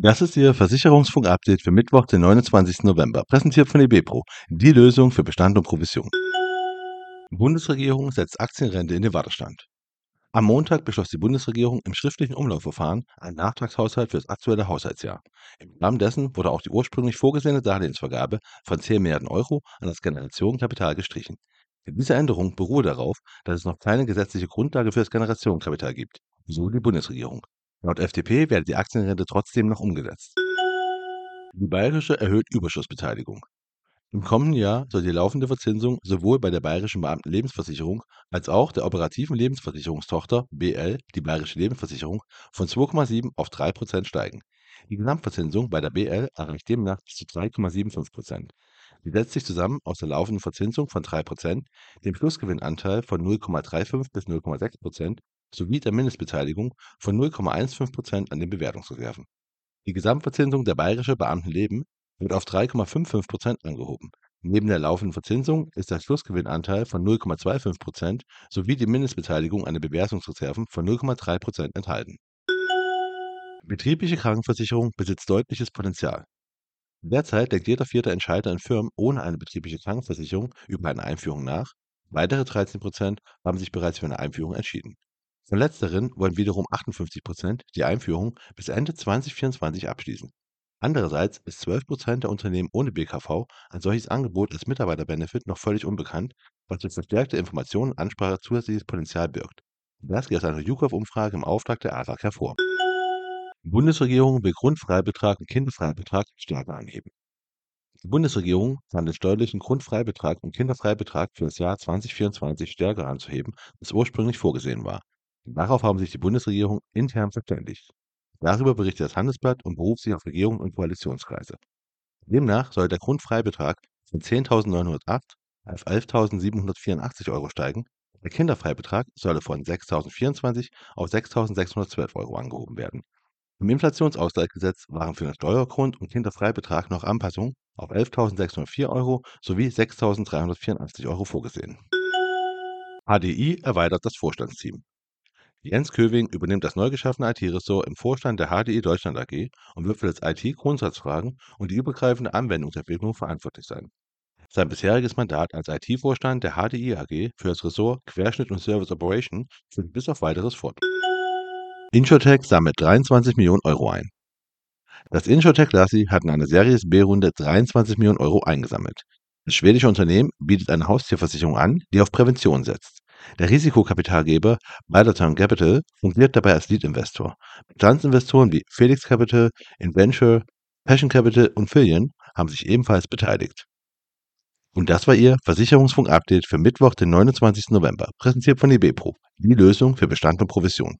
Das ist Ihr Versicherungsfunk-Update für Mittwoch, den 29. November, präsentiert von eBepro, die Lösung für Bestand und Provision. Bundesregierung setzt Aktienrente in den Wartestand. Am Montag beschloss die Bundesregierung im schriftlichen Umlaufverfahren einen Nachtragshaushalt für das aktuelle Haushaltsjahr. Im Rahmen dessen wurde auch die ursprünglich vorgesehene Darlehensvergabe von 10 Milliarden Euro an das Generationenkapital gestrichen. Diese Änderung beruhe darauf, dass es noch keine gesetzliche Grundlage für das Generationenkapital gibt, so die Bundesregierung. Laut FDP werde die Aktienrente trotzdem noch umgesetzt. Die Bayerische erhöht Überschussbeteiligung. Im kommenden Jahr soll die laufende Verzinsung sowohl bei der Bayerischen Beamtenlebensversicherung als auch der operativen Lebensversicherungstochter BL, die Bayerische Lebensversicherung, von 2,7 auf 3 Prozent steigen. Die Gesamtverzinsung bei der BL erreicht demnach bis zu 3,75 Prozent. Sie setzt sich zusammen aus der laufenden Verzinsung von 3 Prozent, dem Schlussgewinnanteil von 0,35 bis 0,6 Prozent sowie der Mindestbeteiligung von 0,15 Prozent an den Bewertungsreserven. Die Gesamtverzinsung der Bayerische Beamtenleben wird auf 3,55 Prozent angehoben. Neben der laufenden Verzinsung ist der Schlussgewinnanteil von 0,25 Prozent sowie die Mindestbeteiligung an den Bewertungsreserven von 0,3 Prozent enthalten. Betriebliche Krankenversicherung besitzt deutliches Potenzial. Derzeit denkt jeder vierte Entscheider in Firmen ohne eine betriebliche Krankenversicherung über eine Einführung nach. Weitere 13 Prozent haben sich bereits für eine Einführung entschieden. Von letzteren wollen wiederum 58 Prozent die Einführung bis Ende 2024 abschließen. Andererseits ist 12 Prozent der Unternehmen ohne BKV ein solches Angebot als Mitarbeiterbenefit noch völlig unbekannt, was durch verstärkte Information und Ansprache zusätzliches Potenzial birgt. Das geht aus einer YouGov-Umfrage im Auftrag der ADAC hervor. Die Bundesregierung will Grundfreibetrag und Kinderfreibetrag stärker anheben. Die Bundesregierung plant den steuerlichen Grundfreibetrag und Kinderfreibetrag für das Jahr 2024 stärker anzuheben, als ursprünglich vorgesehen war. Darauf haben sich die Bundesregierung intern verständigt. Darüber berichtet das Handelsblatt und beruft sich auf Regierung und Koalitionskreise. Demnach soll der Grundfreibetrag von 10.908 auf 11.784 Euro steigen. Der Kinderfreibetrag solle von 6.024 auf 6.612 Euro angehoben werden. Im Inflationsausgleichsgesetz waren für den Steuergrund und Kinderfreibetrag noch Anpassungen auf 11.604 Euro sowie 6.384 Euro vorgesehen. HDI erweitert das Vorstandsteam. Jens Köwing übernimmt das neu geschaffene IT-Ressort im Vorstand der HDI Deutschland AG und wird für das IT-Grundsatzfragen und die übergreifende Anwendungsentwicklung verantwortlich sein. Sein bisheriges Mandat als IT-Vorstand der HDI AG für das Ressort Querschnitt und Service Operation führt bis auf weiteres fort. Insurtech sammelt 23 Millionen Euro ein. Das Insurtech Lassi hat in einer Series B-Runde 23 Millionen Euro eingesammelt. Das schwedische Unternehmen bietet eine Haustierversicherung an, die auf Prävention setzt. Der Risikokapitalgeber Balderton Capital fungiert dabei als Lead-Investor. Bestandsinvestoren wie Felix Capital, Inventure, Passion Capital und Fillion haben sich ebenfalls beteiligt. Und das war Ihr Versicherungsfunk-Update für Mittwoch, den 29. November, präsentiert von eBepro, die Lösung für Bestand und Provision.